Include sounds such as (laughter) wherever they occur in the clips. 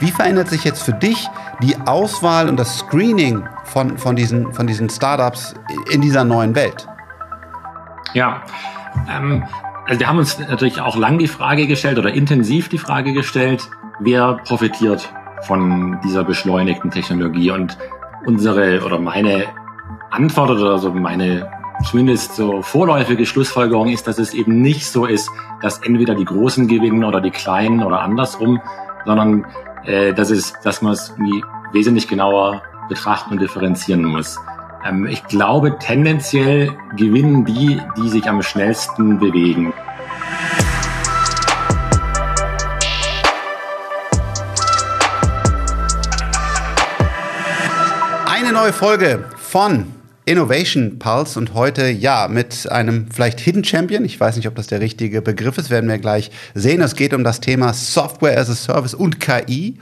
Wie verändert sich jetzt für dich die Auswahl und das Screening von, von, diesen, von diesen Startups in dieser neuen Welt? Ja, ähm, also wir haben uns natürlich auch lang die Frage gestellt oder intensiv die Frage gestellt, wer profitiert von dieser beschleunigten Technologie und unsere oder meine Antwort oder so meine zumindest so vorläufige Schlussfolgerung ist, dass es eben nicht so ist, dass entweder die Großen gewinnen oder die Kleinen oder andersrum, sondern äh, dass, es, dass man es wesentlich genauer betrachten und differenzieren muss. Ähm, ich glaube, tendenziell gewinnen die, die sich am schnellsten bewegen. Eine neue Folge von Innovation Pulse und heute ja mit einem vielleicht Hidden Champion. Ich weiß nicht, ob das der richtige Begriff ist, werden wir gleich sehen. Es geht um das Thema Software as a Service und KI.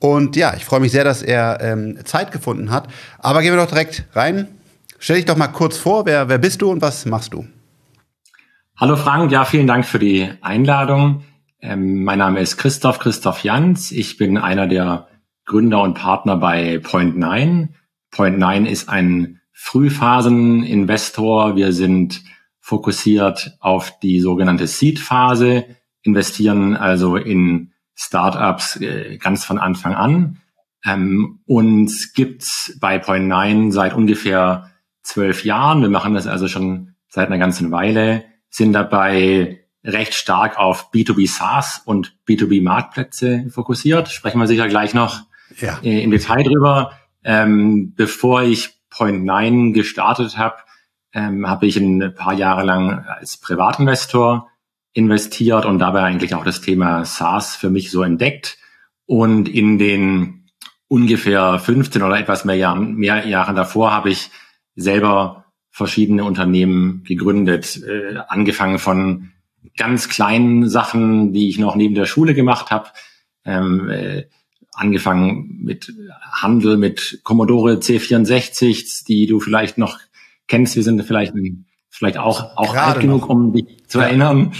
Und ja, ich freue mich sehr, dass er ähm, Zeit gefunden hat. Aber gehen wir doch direkt rein. Stell dich doch mal kurz vor, wer, wer bist du und was machst du? Hallo Frank, ja, vielen Dank für die Einladung. Ähm, mein Name ist Christoph, Christoph Jans. Ich bin einer der Gründer und Partner bei Point9. Point9 ist ein Frühphasen-Investor. Wir sind fokussiert auf die sogenannte Seed-Phase, investieren also in Startups äh, ganz von Anfang an. Ähm, uns gibt's bei Point9 seit ungefähr zwölf Jahren. Wir machen das also schon seit einer ganzen Weile, sind dabei recht stark auf B2B SaaS und B2B Marktplätze fokussiert. Sprechen wir sicher gleich noch ja. äh, im Detail drüber. Ähm, bevor ich Point 9 gestartet habe, ähm, habe ich ein paar Jahre lang als Privatinvestor investiert und dabei eigentlich auch das Thema SaaS für mich so entdeckt. Und in den ungefähr 15 oder etwas mehr Jahren, mehr Jahren davor habe ich selber verschiedene Unternehmen gegründet, äh, angefangen von ganz kleinen Sachen, die ich noch neben der Schule gemacht habe, ähm, äh, angefangen mit Handel, mit Commodore C64, die du vielleicht noch kennst. Wir sind vielleicht, vielleicht auch, auch alt genug, um dich zu ja. erinnern.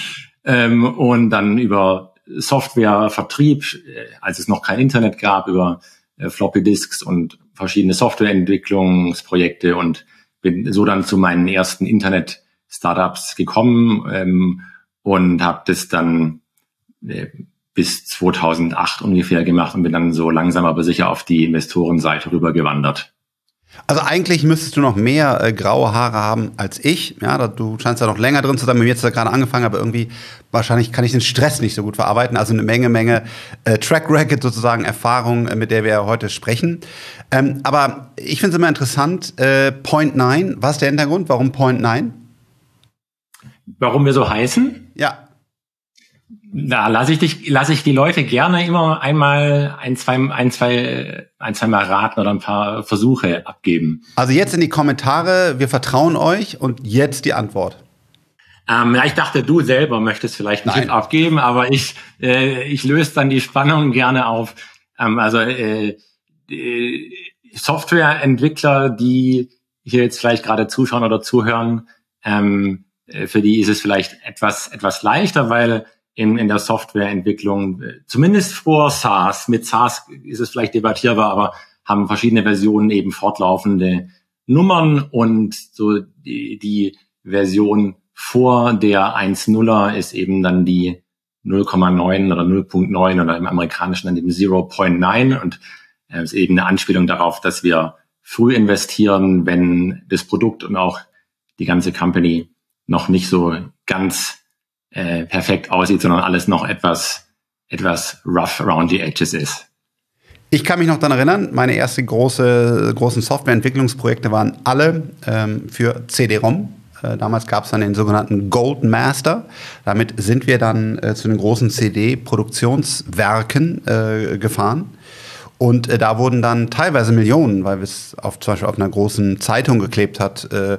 Ähm, und dann über Software, Vertrieb, äh, als es noch kein Internet gab, über äh, Floppy Disks und verschiedene Softwareentwicklungsprojekte und bin so dann zu meinen ersten Internet-Startups gekommen ähm, und habe das dann äh, bis 2008 ungefähr gemacht und bin dann so langsam aber sicher auf die Investorenseite rübergewandert. Also eigentlich müsstest du noch mehr äh, graue Haare haben als ich. Ja, du scheinst ja noch länger drin zu sein. Mir jetzt da gerade angefangen, aber irgendwie wahrscheinlich kann ich den Stress nicht so gut verarbeiten. Also eine Menge, Menge äh, Track Record sozusagen Erfahrung, äh, mit der wir heute sprechen. Ähm, aber ich finde es immer interessant. Äh, Point 9, was ist der Hintergrund? Warum Point 9? Warum wir so heißen? Ja. Da lasse ich dich, lasse ich die Leute gerne immer einmal ein, zwei, ein, zwei, ein, zwei Mal raten oder ein paar Versuche abgeben. Also jetzt in die Kommentare, wir vertrauen euch und jetzt die Antwort. Ähm, ja, ich dachte, du selber möchtest vielleicht einen Tipp abgeben, aber ich, äh, ich löse dann die Spannung gerne auf. Ähm, also äh, Softwareentwickler, die hier jetzt vielleicht gerade zuschauen oder zuhören, ähm, äh, für die ist es vielleicht etwas etwas leichter, weil in, in der Softwareentwicklung, zumindest vor SaaS, mit SaaS ist es vielleicht debattierbar, aber haben verschiedene Versionen eben fortlaufende Nummern und so die, die Version vor der 1.0er ist eben dann die 0,9 oder 0.9 oder im amerikanischen dann eben 0.9 und äh, ist eben eine Anspielung darauf, dass wir früh investieren, wenn das Produkt und auch die ganze Company noch nicht so ganz äh, perfekt aussieht, sondern alles noch etwas, etwas rough around the edges ist. Ich kann mich noch daran erinnern, meine ersten große, großen Softwareentwicklungsprojekte waren alle ähm, für CD-ROM. Äh, damals gab es dann den sogenannten Gold Master. Damit sind wir dann äh, zu den großen CD-Produktionswerken äh, gefahren. Und äh, da wurden dann teilweise Millionen, weil es zum Beispiel auf einer großen Zeitung geklebt hat, äh,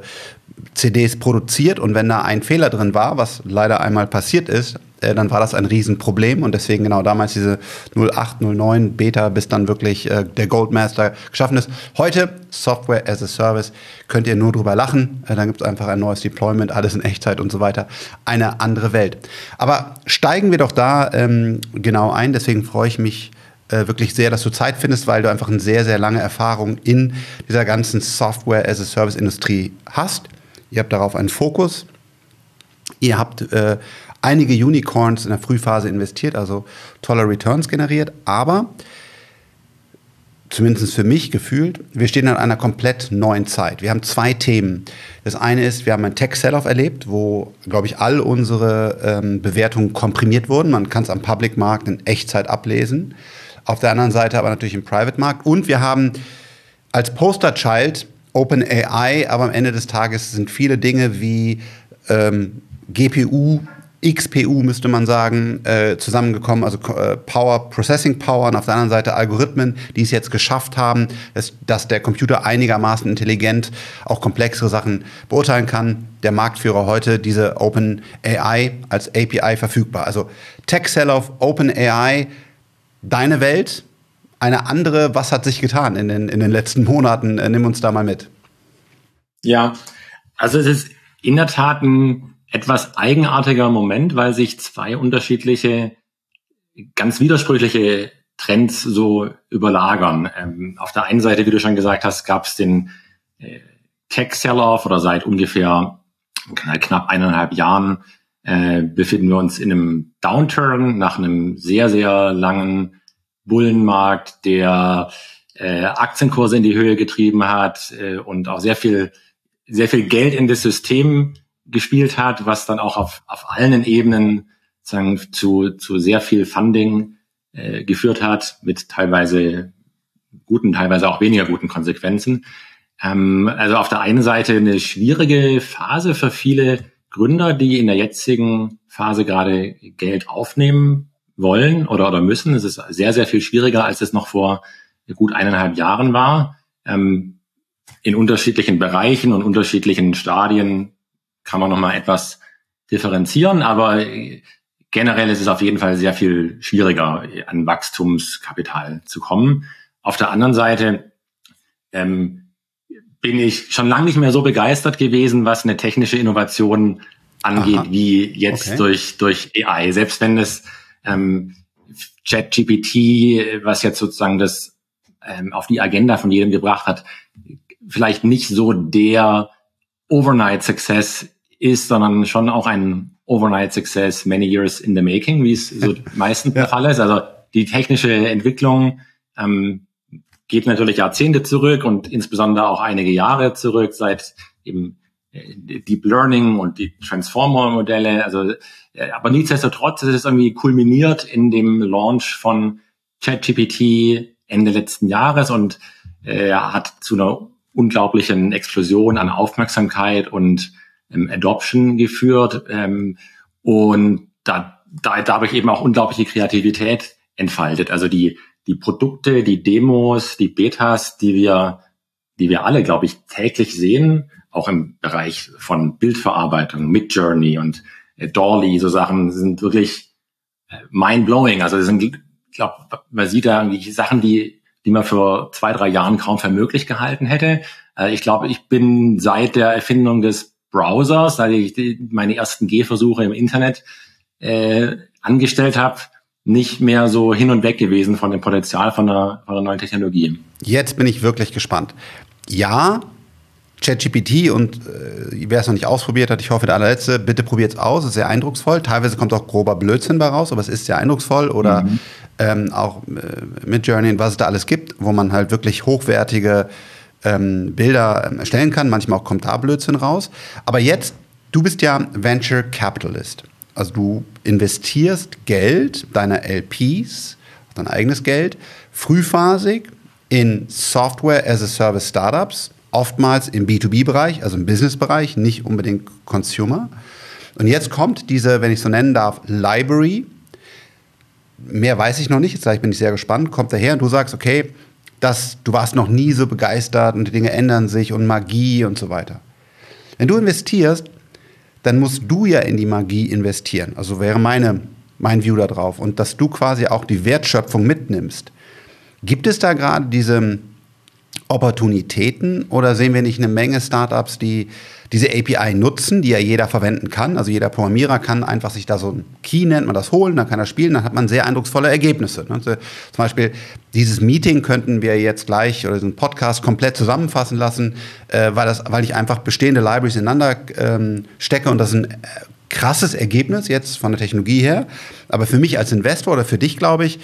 CDs produziert und wenn da ein Fehler drin war, was leider einmal passiert ist, äh, dann war das ein Riesenproblem und deswegen genau damals diese 08, 09 Beta, bis dann wirklich äh, der Goldmaster geschaffen ist. Heute Software as a Service, könnt ihr nur drüber lachen, äh, dann gibt es einfach ein neues Deployment, alles in Echtzeit und so weiter. Eine andere Welt. Aber steigen wir doch da ähm, genau ein, deswegen freue ich mich äh, wirklich sehr, dass du Zeit findest, weil du einfach eine sehr, sehr lange Erfahrung in dieser ganzen Software-as-a-Service-Industrie hast. Ihr habt darauf einen Fokus. Ihr habt äh, einige Unicorns in der Frühphase investiert, also tolle Returns generiert, aber zumindest für mich gefühlt, wir stehen an einer komplett neuen Zeit. Wir haben zwei Themen. Das eine ist, wir haben ein Tech-Sell-Off erlebt, wo, glaube ich, all unsere ähm, Bewertungen komprimiert wurden. Man kann es am Public-Markt in Echtzeit ablesen. Auf der anderen Seite aber natürlich im Private-Markt. Und wir haben als Poster-Child OpenAI, aber am Ende des Tages sind viele Dinge wie ähm, GPU XPU müsste man sagen, äh, zusammengekommen, also äh, Power, Processing Power und auf der anderen Seite Algorithmen, die es jetzt geschafft haben, dass, dass der Computer einigermaßen intelligent auch komplexere Sachen beurteilen kann. Der Marktführer heute, diese Open AI als API verfügbar. Also Tech Sell-off, Open AI, deine Welt, eine andere, was hat sich getan in den, in den letzten Monaten? Äh, nimm uns da mal mit. Ja, also es ist in der Tat ein etwas eigenartiger Moment, weil sich zwei unterschiedliche, ganz widersprüchliche Trends so überlagern. Ähm, auf der einen Seite, wie du schon gesagt hast, gab es den äh, Tech-Sell-Off oder seit ungefähr knapp eineinhalb Jahren äh, befinden wir uns in einem Downturn nach einem sehr, sehr langen Bullenmarkt, der äh, Aktienkurse in die Höhe getrieben hat äh, und auch sehr viel, sehr viel Geld in das System gespielt hat, was dann auch auf, auf allen Ebenen sagen, zu, zu sehr viel Funding äh, geführt hat, mit teilweise guten, teilweise auch weniger guten Konsequenzen. Ähm, also auf der einen Seite eine schwierige Phase für viele Gründer, die in der jetzigen Phase gerade Geld aufnehmen wollen oder, oder müssen. Es ist sehr, sehr viel schwieriger, als es noch vor gut eineinhalb Jahren war. Ähm, in unterschiedlichen Bereichen und unterschiedlichen Stadien kann man nochmal etwas differenzieren, aber generell ist es auf jeden Fall sehr viel schwieriger, an Wachstumskapital zu kommen. Auf der anderen Seite ähm, bin ich schon lange nicht mehr so begeistert gewesen, was eine technische Innovation angeht, Aha. wie jetzt okay. durch, durch AI. Selbst wenn es ähm, ChatGPT, was jetzt sozusagen das ähm, auf die Agenda von jedem gebracht hat, vielleicht nicht so der Overnight Success ist, sondern schon auch ein Overnight Success, many years in the making, wie es so (laughs) meistens ja. der Fall ist. Also die technische Entwicklung ähm, geht natürlich Jahrzehnte zurück und insbesondere auch einige Jahre zurück, seit eben Deep Learning und die Transformer-Modelle. Also, äh, aber nichtsdestotrotz ist es irgendwie kulminiert in dem Launch von ChatGPT Ende letzten Jahres und äh, hat zu einer unglaublichen Explosion an Aufmerksamkeit und ähm, Adoption geführt. Ähm, und da, da, da habe ich eben auch unglaubliche Kreativität entfaltet. Also die, die Produkte, die Demos, die Betas, die wir, die wir alle, glaube ich, täglich sehen, auch im Bereich von Bildverarbeitung, Midjourney und äh, Dolly, so Sachen sind wirklich äh, mind-blowing. Also das sind, ich glaube, man sieht da irgendwie Sachen, die, die man für zwei, drei Jahren kaum für möglich gehalten hätte. Äh, ich glaube, ich bin seit der Erfindung des Browsers, da ich meine ersten Gehversuche im Internet äh, angestellt habe, nicht mehr so hin und weg gewesen von dem Potenzial von der, von der neuen Technologie. Jetzt bin ich wirklich gespannt. Ja, ChatGPT und äh, wer es noch nicht ausprobiert hat, ich hoffe, der allerletzte, bitte probiert es aus, es ist sehr eindrucksvoll. Teilweise kommt auch grober Blödsinn bei raus, aber es ist sehr eindrucksvoll. Oder mhm. ähm, auch äh, mit Journey, was es da alles gibt, wo man halt wirklich hochwertige ähm, Bilder ähm, erstellen kann. Manchmal auch kommt da Blödsinn raus. Aber jetzt, du bist ja Venture Capitalist. Also du investierst Geld deiner LPs, dein eigenes Geld, frühphasig in Software as a Service Startups, oftmals im B2B-Bereich, also im Business-Bereich, nicht unbedingt Consumer. Und jetzt kommt diese, wenn ich so nennen darf, Library. Mehr weiß ich noch nicht, jetzt bin ich sehr gespannt, kommt daher und du sagst, okay, dass du warst noch nie so begeistert und die Dinge ändern sich und Magie und so weiter. Wenn du investierst, dann musst du ja in die Magie investieren. Also wäre meine, mein View da drauf. Und dass du quasi auch die Wertschöpfung mitnimmst. Gibt es da gerade diese Opportunitäten oder sehen wir nicht eine Menge Startups, die diese API nutzen, die ja jeder verwenden kann? Also jeder Programmierer kann einfach sich da so ein Key nennt man das holen, dann kann er spielen, dann hat man sehr eindrucksvolle Ergebnisse. Also zum Beispiel dieses Meeting könnten wir jetzt gleich oder diesen Podcast komplett zusammenfassen lassen, äh, weil das, weil ich einfach bestehende Libraries ineinander ähm, stecke und das ist ein äh, krasses Ergebnis jetzt von der Technologie her. Aber für mich als Investor oder für dich, glaube ich,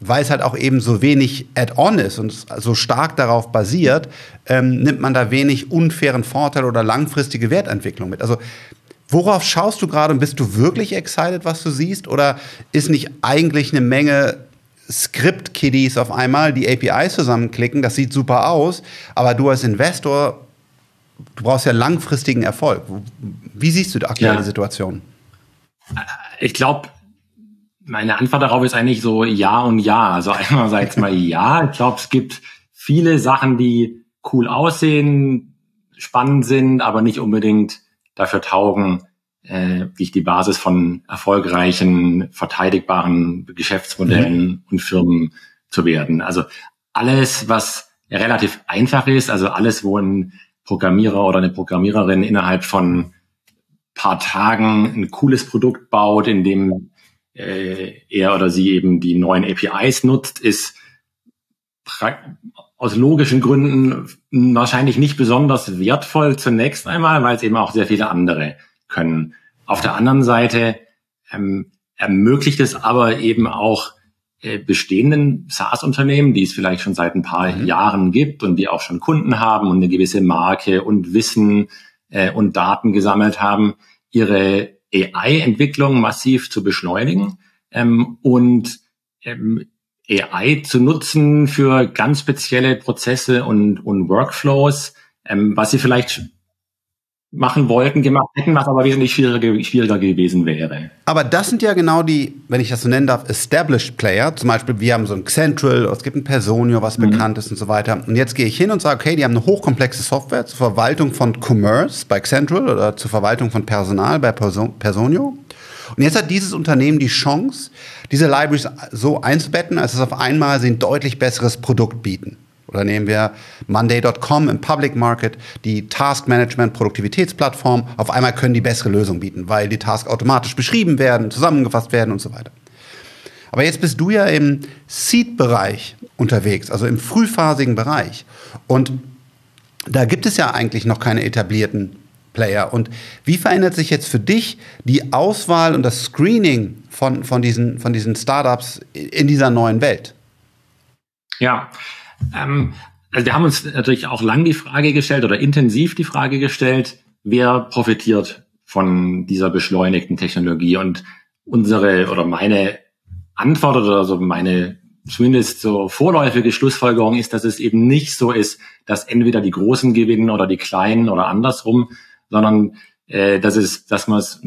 weil es halt auch eben so wenig Add-on ist und so stark darauf basiert, ähm, nimmt man da wenig unfairen Vorteil oder langfristige Wertentwicklung mit. Also worauf schaust du gerade und bist du wirklich excited, was du siehst? Oder ist nicht eigentlich eine Menge Script-Kiddies auf einmal, die APIs zusammenklicken, das sieht super aus, aber du als Investor, du brauchst ja langfristigen Erfolg. Wie siehst du die aktuelle ja. Situation? Ich glaube, meine Antwort darauf ist eigentlich so ja und ja. Also (laughs) einerseits mal ja. Ich glaube, es gibt viele Sachen, die cool aussehen, spannend sind, aber nicht unbedingt dafür taugen, äh, wie die Basis von erfolgreichen, verteidigbaren Geschäftsmodellen mhm. und Firmen zu werden. Also alles, was relativ einfach ist, also alles, wo ein Programmierer oder eine Programmiererin innerhalb von paar Tagen ein cooles Produkt baut, in dem äh, er oder sie eben die neuen APIs nutzt, ist aus logischen Gründen wahrscheinlich nicht besonders wertvoll zunächst einmal, weil es eben auch sehr viele andere können. Auf der anderen Seite ähm, ermöglicht es aber eben auch äh, bestehenden SaaS-Unternehmen, die es vielleicht schon seit ein paar mhm. Jahren gibt und die auch schon Kunden haben und eine gewisse Marke und Wissen äh, und Daten gesammelt haben, ihre AI-Entwicklung massiv zu beschleunigen ähm, und ähm, AI zu nutzen für ganz spezielle Prozesse und, und Workflows, ähm, was sie vielleicht machen wollten, gemacht hätten, was aber wesentlich schwieriger, schwieriger gewesen wäre. Aber das sind ja genau die, wenn ich das so nennen darf, Established Player. Zum Beispiel, wir haben so ein Central, es gibt ein Personio, was mhm. bekannt ist und so weiter. Und jetzt gehe ich hin und sage, okay, die haben eine hochkomplexe Software zur Verwaltung von Commerce bei Central oder zur Verwaltung von Personal bei Personio. Und jetzt hat dieses Unternehmen die Chance, diese Libraries so einzubetten, als es auf einmal sie ein deutlich besseres Produkt bieten. Oder nehmen wir Monday.com im Public Market, die Task Management Produktivitätsplattform. Auf einmal können die bessere Lösungen bieten, weil die Tasks automatisch beschrieben werden, zusammengefasst werden und so weiter. Aber jetzt bist du ja im Seed-Bereich unterwegs, also im frühphasigen Bereich. Und da gibt es ja eigentlich noch keine etablierten Player. Und wie verändert sich jetzt für dich die Auswahl und das Screening von, von, diesen, von diesen Startups in dieser neuen Welt? Ja, ähm, also wir haben uns natürlich auch lang die Frage gestellt oder intensiv die Frage gestellt, wer profitiert von dieser beschleunigten Technologie und unsere oder meine Antwort oder so meine zumindest so vorläufige Schlussfolgerung ist, dass es eben nicht so ist, dass entweder die Großen gewinnen oder die Kleinen oder andersrum, sondern äh, dass es, dass man es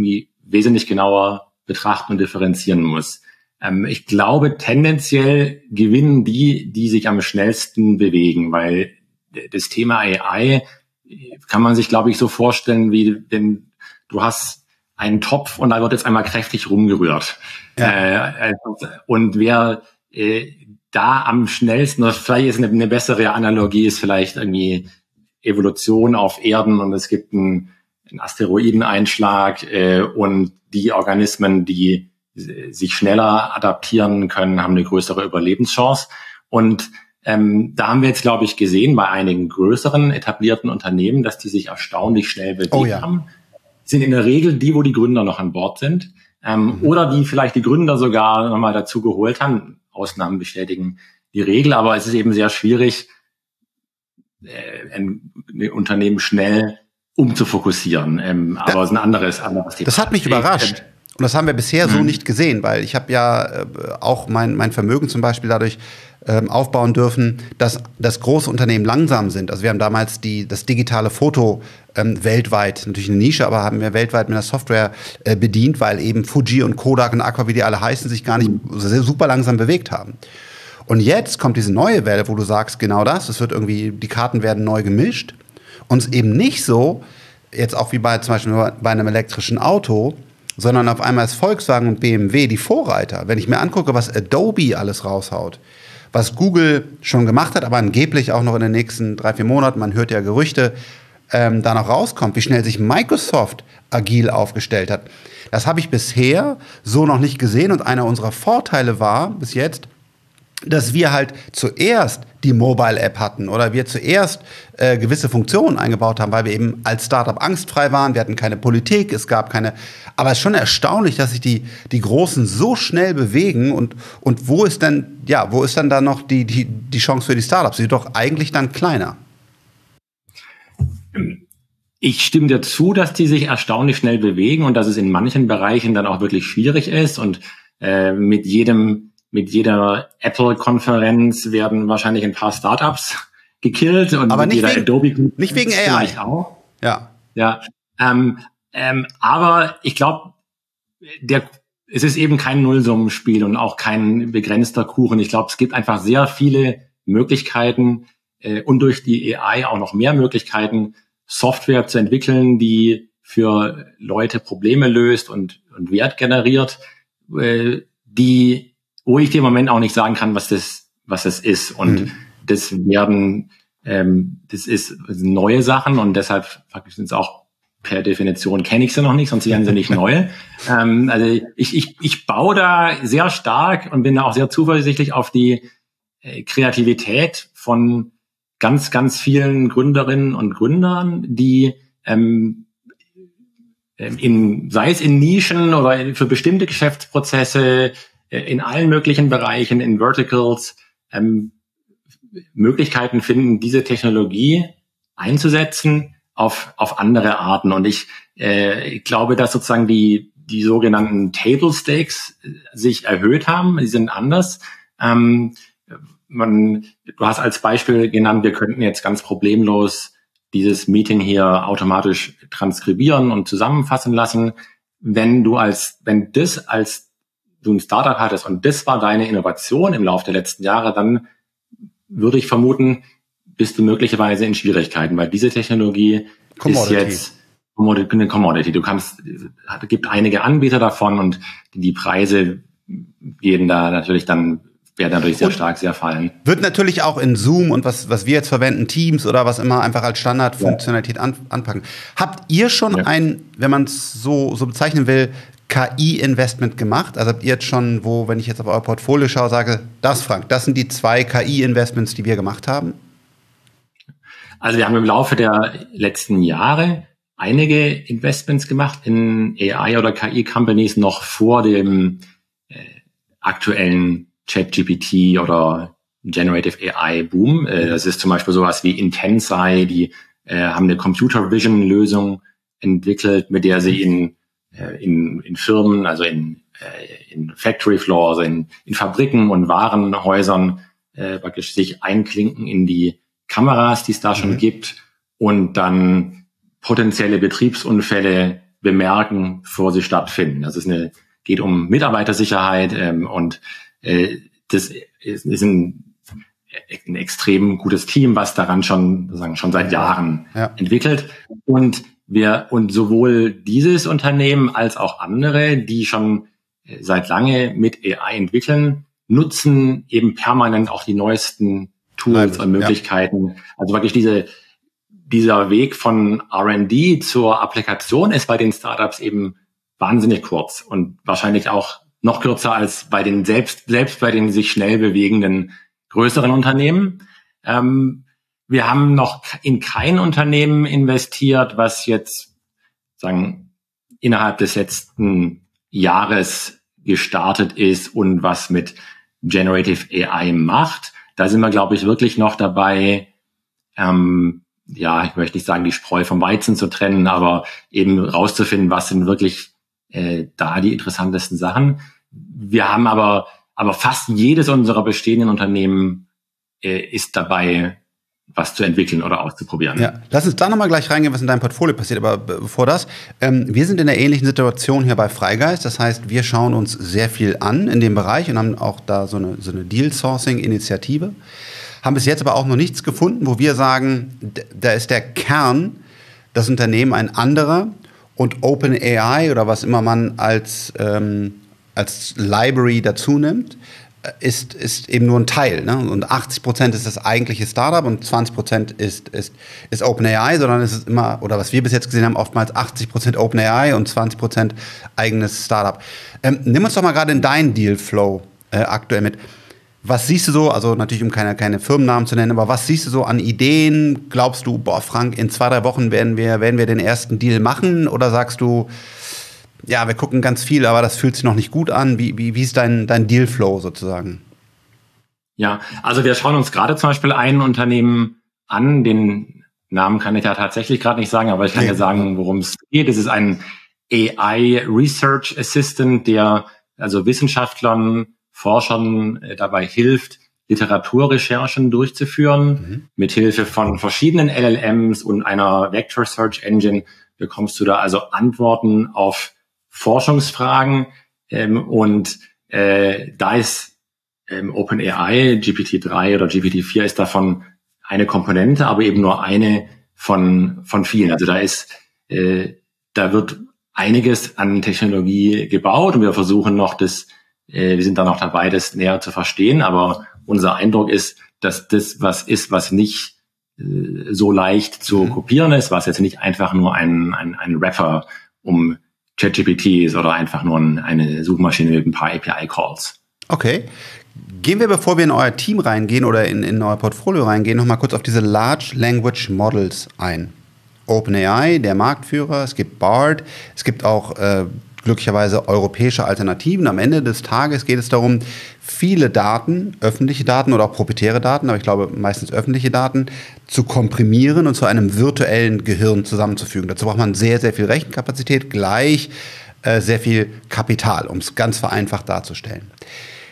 wesentlich genauer betrachten und differenzieren muss. Ähm, ich glaube, tendenziell gewinnen die, die sich am schnellsten bewegen, weil das Thema AI kann man sich, glaube ich, so vorstellen, wie denn du hast einen Topf und da wird jetzt einmal kräftig rumgerührt. Ja. Äh, und wer äh, da am schnellsten, oder vielleicht ist eine, eine bessere Analogie, ist vielleicht irgendwie Evolution auf Erden und es gibt einen, einen Asteroideneinschlag äh, und die Organismen, die sich schneller adaptieren können, haben eine größere Überlebenschance. Und ähm, da haben wir jetzt, glaube ich, gesehen bei einigen größeren etablierten Unternehmen, dass die sich erstaunlich schnell bewegt oh ja. haben. Sind in der Regel die, wo die Gründer noch an Bord sind. Ähm, mhm. Oder die vielleicht die Gründer sogar nochmal dazu geholt haben. Ausnahmen bestätigen die Regel, aber es ist eben sehr schwierig, äh, ein, ein Unternehmen schnell umzufokussieren. Ähm, aber es ist ein anderes, anderes Thema. Das hat mich überrascht. Und das haben wir bisher mhm. so nicht gesehen, weil ich habe ja äh, auch mein, mein Vermögen zum Beispiel dadurch ähm, aufbauen dürfen, dass, dass große Unternehmen langsam sind. Also wir haben damals die, das digitale Foto ähm, weltweit, natürlich eine Nische, aber haben wir weltweit mit der Software äh, bedient, weil eben Fuji und Kodak und Aqua, wie die alle heißen, sich gar nicht super langsam bewegt haben. Und jetzt kommt diese neue Welle, wo du sagst, genau das, es wird irgendwie, die Karten werden neu gemischt. Und es eben nicht so, jetzt auch wie bei zum Beispiel bei einem elektrischen Auto, sondern auf einmal ist Volkswagen und BMW die Vorreiter. Wenn ich mir angucke, was Adobe alles raushaut, was Google schon gemacht hat, aber angeblich auch noch in den nächsten drei, vier Monaten, man hört ja Gerüchte, ähm, da noch rauskommt, wie schnell sich Microsoft agil aufgestellt hat. Das habe ich bisher so noch nicht gesehen und einer unserer Vorteile war bis jetzt, dass wir halt zuerst die Mobile-App hatten oder wir zuerst äh, gewisse Funktionen eingebaut haben, weil wir eben als Startup angstfrei waren. Wir hatten keine Politik, es gab keine. Aber es ist schon erstaunlich, dass sich die, die Großen so schnell bewegen und, und wo ist denn, ja, wo ist dann da noch die, die, die Chance für die Startups? Sie sind doch eigentlich dann kleiner. Ich stimme dir zu, dass die sich erstaunlich schnell bewegen und dass es in manchen Bereichen dann auch wirklich schwierig ist und äh, mit jedem mit jeder Apple-Konferenz werden wahrscheinlich ein paar Startups (laughs) gekillt und aber mit nicht jeder wegen, Adobe nicht wegen AI auch. Ja, ja. Ähm, ähm, aber ich glaube, der es ist eben kein Nullsummenspiel und auch kein begrenzter Kuchen. Ich glaube, es gibt einfach sehr viele Möglichkeiten äh, und durch die AI auch noch mehr Möglichkeiten, Software zu entwickeln, die für Leute Probleme löst und, und Wert generiert, äh, die, wo ich dir im Moment auch nicht sagen kann, was das, was das ist. Und mhm. das werden, ähm, das ist neue Sachen und deshalb sind es auch per Definition kenne ich sie noch nicht, sonst wären sie nicht (laughs) neu. Ähm, also ich, ich, ich baue da sehr stark und bin da auch sehr zuversichtlich auf die äh, Kreativität von ganz, ganz vielen Gründerinnen und Gründern, die ähm, ähm, in, sei es in Nischen oder für bestimmte Geschäftsprozesse, in allen möglichen Bereichen, in Verticals, ähm, Möglichkeiten finden, diese Technologie einzusetzen auf, auf andere Arten. Und ich, äh, ich glaube, dass sozusagen die, die sogenannten Table Stakes äh, sich erhöht haben. Die sind anders. Ähm, man, du hast als Beispiel genannt, wir könnten jetzt ganz problemlos dieses Meeting hier automatisch transkribieren und zusammenfassen lassen. Wenn du als, wenn das als du ein Startup hattest und das war deine Innovation im Laufe der letzten Jahre, dann würde ich vermuten, bist du möglicherweise in Schwierigkeiten, weil diese Technologie Commodity. ist jetzt eine Commodity. Du kannst, es gibt einige Anbieter davon und die Preise gehen da natürlich dann werden dadurch sehr und stark sehr fallen. Wird natürlich auch in Zoom und was, was wir jetzt verwenden, Teams oder was immer einfach als Standardfunktionalität ja. an, anpacken. Habt ihr schon ja. ein, wenn man es so, so bezeichnen will, KI-Investment gemacht? Also habt ihr jetzt schon, wo, wenn ich jetzt auf euer Portfolio schaue, sage, das, Frank, das sind die zwei KI-Investments, die wir gemacht haben? Also wir haben im Laufe der letzten Jahre einige Investments gemacht in AI oder KI-Companies noch vor dem äh, aktuellen ChatGPT oder Generative AI Boom. Äh, das ist zum Beispiel sowas wie Intensai, die äh, haben eine Computer Vision Lösung entwickelt, mit der sie in, äh, in, in Firmen, also in, äh, in Factory Floors, in, in Fabriken und Warenhäusern äh, praktisch sich einklinken in die Kameras, die es da schon mhm. gibt und dann potenzielle Betriebsunfälle bemerken, bevor sie stattfinden. Das ist eine, geht um Mitarbeitersicherheit ähm, und äh, das ist, ist ein, ein extrem gutes Team, was daran schon, sagen, schon seit Jahren ja. entwickelt. Und wir, und sowohl dieses Unternehmen als auch andere, die schon äh, seit lange mit AI entwickeln, nutzen eben permanent auch die neuesten Tools Nein, und Möglichkeiten. Ja. Also wirklich diese, dieser Weg von R&D zur Applikation ist bei den Startups eben wahnsinnig kurz und wahrscheinlich auch noch kürzer als bei den selbst, selbst bei den sich schnell bewegenden größeren Unternehmen. Ähm, wir haben noch in kein Unternehmen investiert, was jetzt sagen innerhalb des letzten Jahres gestartet ist und was mit Generative AI macht. Da sind wir, glaube ich, wirklich noch dabei, ähm, ja, ich möchte nicht sagen, die Spreu vom Weizen zu trennen, aber eben rauszufinden, was sind wirklich äh, da die interessantesten Sachen. Wir haben aber, aber fast jedes unserer bestehenden Unternehmen äh, ist dabei, was zu entwickeln oder auszuprobieren. Ja, lass uns da nochmal gleich reingehen, was in deinem Portfolio passiert. Aber bevor das, ähm, wir sind in einer ähnlichen Situation hier bei Freigeist. Das heißt, wir schauen uns sehr viel an in dem Bereich und haben auch da so eine, so eine Deal-Sourcing-Initiative. Haben bis jetzt aber auch noch nichts gefunden, wo wir sagen, da ist der Kern, das Unternehmen ein anderer und OpenAI oder was immer man als, ähm, als Library dazu nimmt, ist, ist eben nur ein Teil. Ne? Und 80 Prozent ist das eigentliche Startup und 20 Prozent ist, ist, ist OpenAI, sondern es ist immer, oder was wir bis jetzt gesehen haben, oftmals 80 Prozent OpenAI und 20 Prozent eigenes Startup. Ähm, nimm uns doch mal gerade in deinen Dealflow äh, aktuell mit. Was siehst du so, also natürlich um keine, keine Firmennamen zu nennen, aber was siehst du so an Ideen? Glaubst du, boah, Frank, in zwei, drei Wochen werden wir, werden wir den ersten Deal machen? Oder sagst du, ja, wir gucken ganz viel, aber das fühlt sich noch nicht gut an. Wie, wie, wie ist dein, dein Dealflow sozusagen? Ja, also wir schauen uns gerade zum Beispiel ein Unternehmen an, den Namen kann ich ja tatsächlich gerade nicht sagen, aber ich kann ja sagen, worum es geht. Es ist ein AI Research Assistant, der also Wissenschaftlern, Forschern äh, dabei hilft, Literaturrecherchen durchzuführen. Mhm. Mit Hilfe von verschiedenen LLMs und einer Vector Search Engine bekommst du da also Antworten auf Forschungsfragen ähm, und äh, da ist ähm, OpenAI, GPT-3 oder GPT-4 ist davon eine Komponente, aber eben nur eine von, von vielen. Also da ist, äh, da wird einiges an Technologie gebaut und wir versuchen noch das, äh, wir sind da noch dabei, das näher zu verstehen, aber unser Eindruck ist, dass das was ist, was nicht äh, so leicht zu mhm. kopieren ist, was jetzt nicht einfach nur ein, ein, ein Rapper um ChatGPT ist oder einfach nur eine Suchmaschine mit ein paar API-Calls. Okay. Gehen wir, bevor wir in euer Team reingehen oder in, in euer Portfolio reingehen, nochmal kurz auf diese Large Language Models ein. OpenAI, der Marktführer, es gibt BARD, es gibt auch äh, glücklicherweise europäische Alternativen. Am Ende des Tages geht es darum, viele Daten, öffentliche Daten oder auch proprietäre Daten, aber ich glaube meistens öffentliche Daten, zu komprimieren und zu einem virtuellen Gehirn zusammenzufügen. Dazu braucht man sehr, sehr viel Rechenkapazität, gleich äh, sehr viel Kapital, um es ganz vereinfacht darzustellen.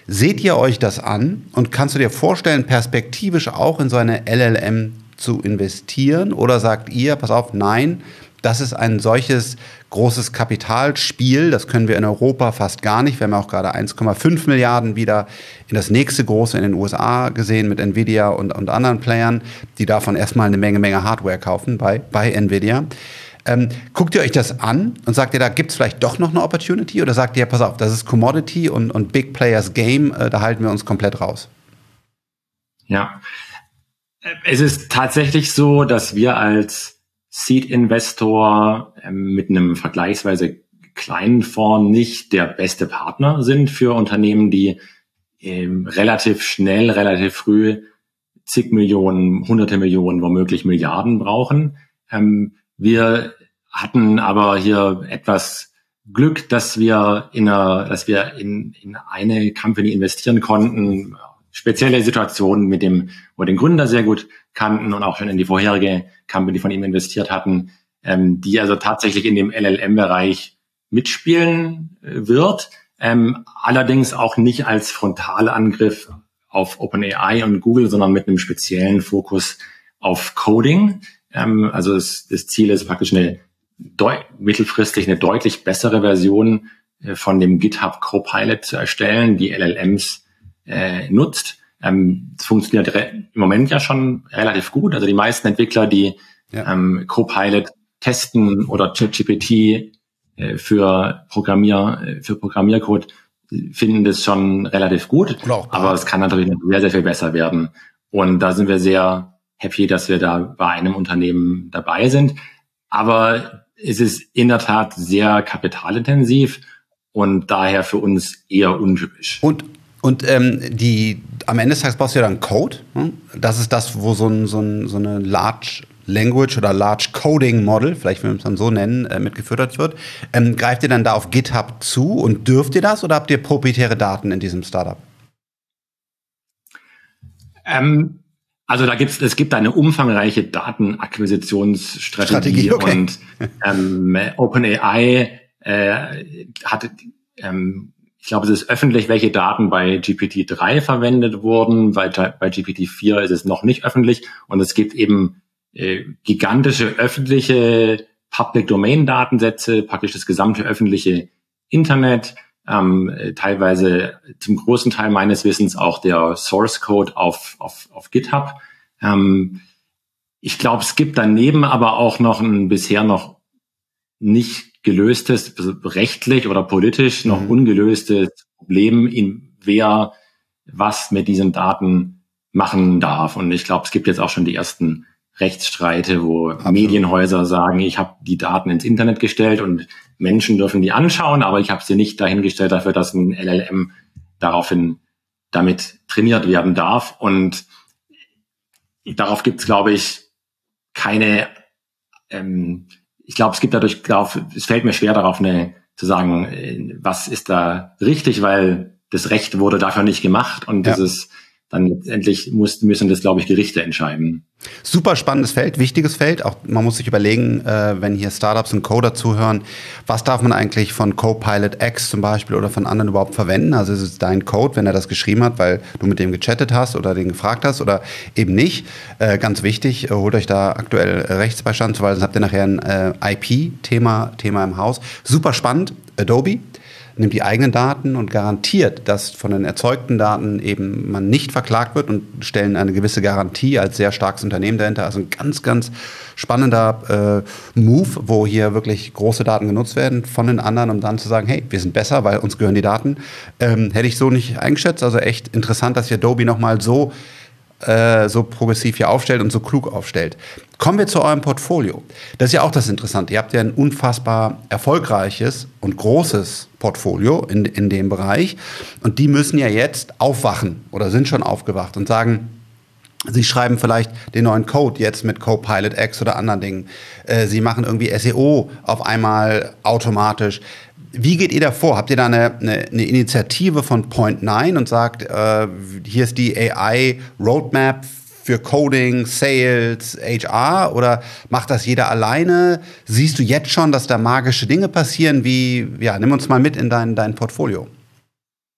Seht ihr euch das an und kannst du dir vorstellen, perspektivisch auch in so eine LLM zu investieren? Oder sagt ihr, pass auf, nein, das ist ein solches großes Kapitalspiel. Das können wir in Europa fast gar nicht. Wir haben ja auch gerade 1,5 Milliarden wieder in das nächste große in den USA gesehen mit Nvidia und, und anderen Playern, die davon erstmal eine Menge, Menge Hardware kaufen bei, bei Nvidia. Ähm, guckt ihr euch das an und sagt ihr, da gibt es vielleicht doch noch eine Opportunity? Oder sagt ihr, pass auf, das ist Commodity und, und Big Players Game, äh, da halten wir uns komplett raus? Ja, es ist tatsächlich so, dass wir als Seed-Investor ähm, mit einem vergleichsweise kleinen Fonds nicht der beste Partner sind für Unternehmen, die ähm, relativ schnell, relativ früh zig Millionen, hunderte Millionen, womöglich Milliarden brauchen. Ähm, wir hatten aber hier etwas Glück, dass wir in einer, dass wir in, in eine Company investieren konnten, spezielle Situationen mit dem, wo den Gründer sehr gut kannten und auch schon in die vorherige Company von ihm investiert hatten, ähm, die also tatsächlich in dem LLM-Bereich mitspielen äh, wird, ähm, allerdings auch nicht als Frontalangriff auf OpenAI und Google, sondern mit einem speziellen Fokus auf Coding. Ähm, also das, das Ziel ist praktisch eine mittelfristig eine deutlich bessere Version äh, von dem GitHub Copilot zu erstellen, die LLMs äh, nutzt. Ähm, das funktioniert im Moment ja schon relativ gut. Also die meisten Entwickler, die ja. ähm, Copilot testen oder ChatGPT äh, für Programmier, äh, für Programmiercode, finden das schon relativ gut. Aber es kann natürlich noch sehr, sehr viel besser werden. Und da sind wir sehr happy, dass wir da bei einem Unternehmen dabei sind. Aber es ist in der Tat sehr kapitalintensiv und daher für uns eher untypisch. Und und ähm, die, am Ende des Tages brauchst du ja dann Code. Ne? Das ist das, wo so, ein, so, ein, so eine Large Language oder Large Coding Model, vielleicht will man es dann so nennen, äh, mitgefüttert wird. Ähm, greift ihr dann da auf GitHub zu und dürft ihr das oder habt ihr proprietäre Daten in diesem Startup? Ähm, also da gibt's, es gibt eine umfangreiche Datenakquisitionsstrategie okay. und ähm, (laughs) OpenAI äh, hat ähm, ich glaube, es ist öffentlich, welche Daten bei GPT-3 verwendet wurden. Bei, bei GPT-4 ist es noch nicht öffentlich. Und es gibt eben äh, gigantische öffentliche Public Domain Datensätze, praktisch das gesamte öffentliche Internet, ähm, teilweise zum großen Teil meines Wissens auch der Source Code auf, auf, auf GitHub. Ähm, ich glaube, es gibt daneben aber auch noch ein bisher noch nicht gelöstes, rechtlich oder politisch noch mhm. ungelöstes Problem, in wer was mit diesen Daten machen darf. Und ich glaube, es gibt jetzt auch schon die ersten Rechtsstreite, wo Absolut. Medienhäuser sagen, ich habe die Daten ins Internet gestellt und Menschen dürfen die anschauen, aber ich habe sie nicht dahingestellt dafür, dass ein LLM daraufhin damit trainiert werden darf. Und darauf gibt es, glaube ich, keine, ähm, ich glaube, es gibt dadurch, glaub, es fällt mir schwer darauf eine, zu sagen, äh, was ist da richtig, weil das Recht wurde dafür nicht gemacht und ja. das ist dann letztendlich muss, müssen das, glaube ich, Gerichte entscheiden. Super spannendes Feld, wichtiges Feld. Auch man muss sich überlegen, äh, wenn hier Startups und Coder zuhören, was darf man eigentlich von Copilot X zum Beispiel oder von anderen überhaupt verwenden? Also ist es dein Code, wenn er das geschrieben hat, weil du mit dem gechattet hast oder den gefragt hast oder eben nicht. Äh, ganz wichtig, äh, holt euch da aktuell Rechtsbeistand, weil sonst habt ihr nachher ein äh, IP-Thema Thema im Haus. Super spannend. Adobe nimmt die eigenen Daten und garantiert, dass von den erzeugten Daten eben man nicht verklagt wird und stellen eine gewisse Garantie als sehr starkes Unternehmen dahinter. Also ein ganz, ganz spannender äh, Move, wo hier wirklich große Daten genutzt werden von den anderen, um dann zu sagen, hey, wir sind besser, weil uns gehören die Daten. Ähm, hätte ich so nicht eingeschätzt. Also echt interessant, dass hier Adobe nochmal so äh, so progressiv hier aufstellt und so klug aufstellt. Kommen wir zu eurem Portfolio. Das ist ja auch das Interessante. Ihr habt ja ein unfassbar erfolgreiches und großes Portfolio in, in dem Bereich. Und die müssen ja jetzt aufwachen oder sind schon aufgewacht und sagen, Sie schreiben vielleicht den neuen Code jetzt mit Copilot X oder anderen Dingen. Äh, Sie machen irgendwie SEO auf einmal automatisch. Wie geht ihr da vor? Habt ihr da eine, eine, eine Initiative von Point 9 und sagt, äh, hier ist die AI Roadmap für Coding, Sales, HR oder macht das jeder alleine? Siehst du jetzt schon, dass da magische Dinge passieren? Wie, ja, nimm uns mal mit in dein, dein Portfolio.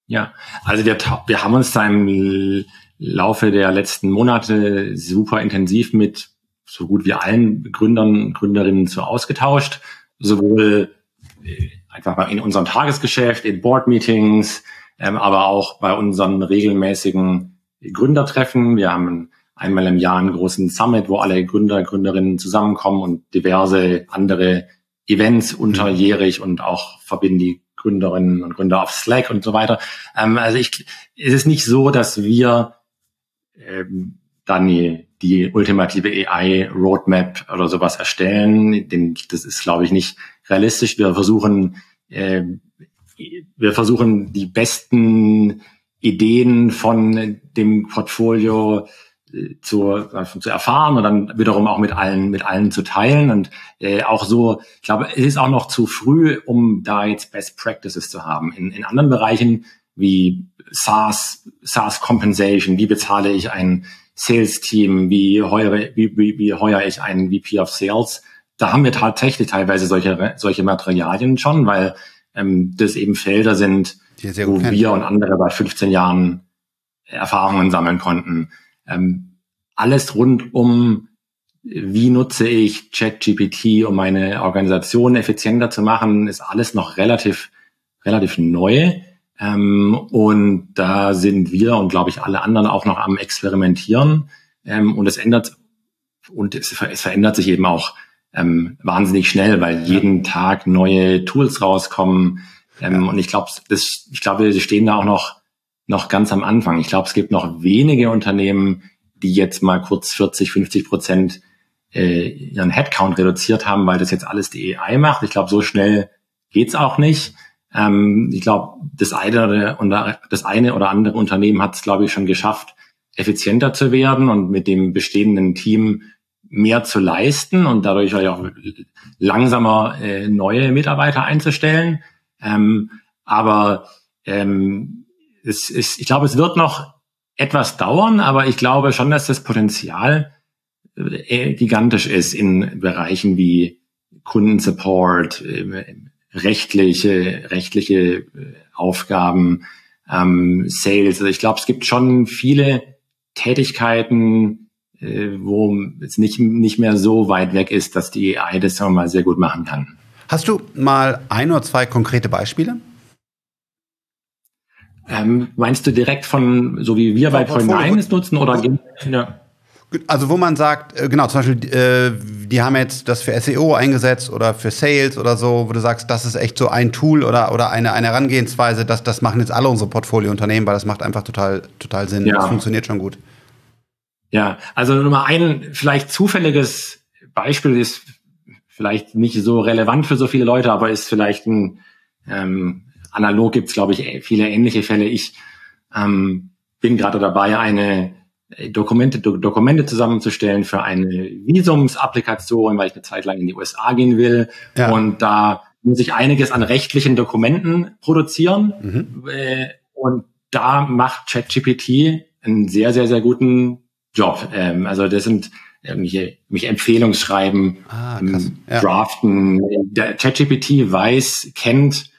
Ja, also wir, wir haben uns da im Laufe der letzten Monate super intensiv mit so gut wie allen Gründern, Gründerinnen zu ausgetauscht, sowohl äh, einfach mal in unserem Tagesgeschäft, in Board-Meetings, ähm, aber auch bei unseren regelmäßigen Gründertreffen. Wir haben einmal im Jahr einen großen Summit, wo alle Gründer, Gründerinnen zusammenkommen und diverse andere Events unterjährig und auch verbinden die Gründerinnen und Gründer auf Slack und so weiter. Ähm, also ich, es ist nicht so, dass wir ähm, dann die, die ultimative AI-Roadmap oder sowas erstellen. Denn das ist, glaube ich, nicht realistisch. Wir versuchen, äh, wir versuchen die besten Ideen von dem Portfolio äh, zu, äh, zu erfahren und dann wiederum auch mit allen mit allen zu teilen. Und äh, auch so ich glaube es ist auch noch zu früh um da jetzt Best Practices zu haben. In, in anderen Bereichen wie SaaS SaaS Compensation wie bezahle ich ein Sales Team wie heuere wie, wie, wie heuer ich einen VP of Sales da haben wir tatsächlich teilweise solche, solche Materialien schon, weil ähm, das eben Felder sind, wo kennt. wir und andere bei 15 Jahren Erfahrungen sammeln konnten. Ähm, alles rund um, wie nutze ich ChatGPT, um meine Organisation effizienter zu machen, ist alles noch relativ, relativ neu. Ähm, und da sind wir und glaube ich alle anderen auch noch am Experimentieren. Ähm, und es ändert, und es, es verändert sich eben auch ähm, wahnsinnig schnell, weil jeden Tag neue Tools rauskommen. Ähm, ja. Und ich glaube, ich glaube, wir stehen da auch noch, noch ganz am Anfang. Ich glaube, es gibt noch wenige Unternehmen, die jetzt mal kurz 40, 50 Prozent äh, ihren Headcount reduziert haben, weil das jetzt alles die AI macht. Ich glaube, so schnell geht's auch nicht. Ähm, ich glaube, das eine oder das eine oder andere Unternehmen hat es, glaube ich, schon geschafft, effizienter zu werden und mit dem bestehenden Team mehr zu leisten und dadurch auch langsamer äh, neue Mitarbeiter einzustellen. Ähm, aber ähm, es ist, ich glaube, es wird noch etwas dauern, aber ich glaube schon, dass das Potenzial äh, gigantisch ist in Bereichen wie Kundensupport, äh, rechtliche, rechtliche äh, Aufgaben, ähm, Sales. Also ich glaube, es gibt schon viele Tätigkeiten, äh, wo es nicht, nicht mehr so weit weg ist, dass die AI das mal sehr gut machen kann. Hast du mal ein oder zwei konkrete Beispiele? Ähm, meinst du direkt von, so wie wir bei 9 es nutzen oder ja. Also wo man sagt, äh, genau, zum Beispiel, äh, die haben jetzt das für SEO eingesetzt oder für Sales oder so, wo du sagst, das ist echt so ein Tool oder, oder eine, eine Herangehensweise, das, das machen jetzt alle unsere Portfoliounternehmen, weil das macht einfach total, total Sinn. Ja. Das funktioniert schon gut. Ja, also Nummer ein, vielleicht zufälliges Beispiel ist vielleicht nicht so relevant für so viele Leute, aber ist vielleicht ein ähm, analog gibt's glaube ich viele ähnliche Fälle. Ich ähm, bin gerade dabei, eine Dokumente, Do Dokumente zusammenzustellen für eine Visumsapplikation, weil ich eine Zeit lang in die USA gehen will. Ja. Und da muss ich einiges an rechtlichen Dokumenten produzieren. Mhm. Äh, und da macht ChatGPT einen sehr, sehr, sehr guten Job. Ähm, also das sind irgendwelche, mich Empfehlungsschreiben, ah, ähm, ja. Draften. Der ChatGPT weiß, kennt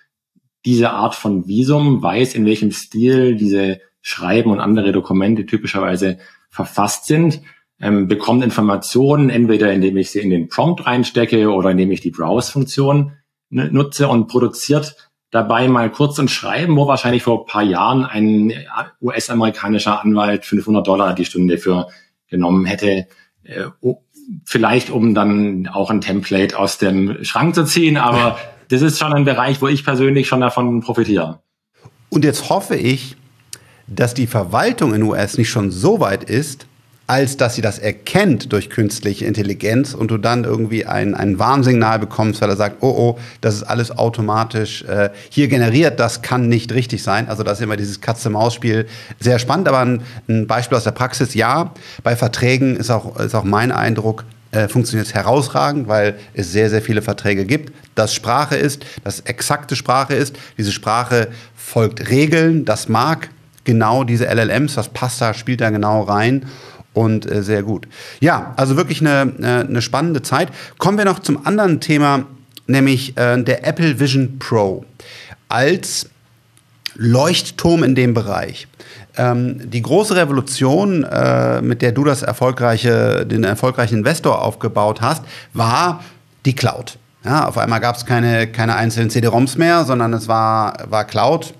diese Art von Visum, weiß, in welchem Stil diese Schreiben und andere Dokumente typischerweise verfasst sind, ähm, bekommt Informationen, entweder indem ich sie in den Prompt reinstecke oder indem ich die Browse-Funktion nutze und produziert dabei mal kurz ein Schreiben, wo wahrscheinlich vor ein paar Jahren ein US-amerikanischer Anwalt 500 Dollar die Stunde für genommen hätte, äh, vielleicht um dann auch ein Template aus dem Schrank zu ziehen, aber (laughs) das ist schon ein Bereich, wo ich persönlich schon davon profitiere. Und jetzt hoffe ich, dass die Verwaltung in US nicht schon so weit ist, als dass sie das erkennt durch künstliche Intelligenz und du dann irgendwie ein, ein Warnsignal bekommst, weil er sagt, oh oh, das ist alles automatisch äh, hier generiert, das kann nicht richtig sein. Also das ist immer dieses Katze-Maus-Spiel sehr spannend, aber ein, ein, Beispiel aus der Praxis, ja, bei Verträgen ist auch, ist auch mein Eindruck, äh, funktioniert es herausragend, weil es sehr, sehr viele Verträge gibt, dass Sprache ist, dass exakte Sprache ist. Diese Sprache folgt Regeln, das mag genau diese LLMs, das passt da, spielt da genau rein und äh, sehr gut. Ja, also wirklich eine, äh, eine spannende Zeit. Kommen wir noch zum anderen Thema, nämlich äh, der Apple Vision Pro als Leuchtturm in dem Bereich. Ähm, die große Revolution, äh, mit der du das erfolgreiche, den erfolgreichen Investor aufgebaut hast, war die Cloud. Ja, auf einmal gab es keine, keine einzelnen CD-ROMs mehr, sondern es war, war Cloud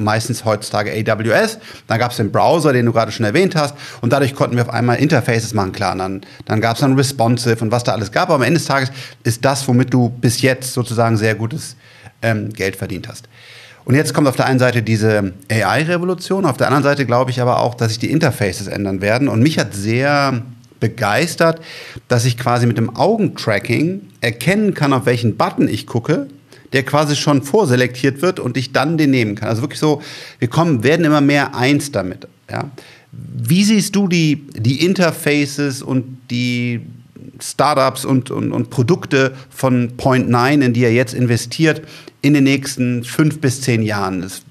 meistens heutzutage AWS. Dann gab es den Browser, den du gerade schon erwähnt hast. Und dadurch konnten wir auf einmal Interfaces machen. Klar, dann, dann gab es dann Responsive und was da alles gab. Aber am Ende des Tages ist das, womit du bis jetzt sozusagen sehr gutes ähm, Geld verdient hast. Und jetzt kommt auf der einen Seite diese AI-Revolution, auf der anderen Seite glaube ich aber auch, dass sich die Interfaces ändern werden. Und mich hat sehr begeistert, dass ich quasi mit dem Augentracking erkennen kann, auf welchen Button ich gucke der quasi schon vorselektiert wird und ich dann den nehmen kann. Also wirklich so, wir kommen, werden immer mehr eins damit. Ja. Wie siehst du die, die Interfaces und die Startups und, und, und Produkte von Point9, in die er jetzt investiert, in den nächsten fünf bis zehn Jahren? Es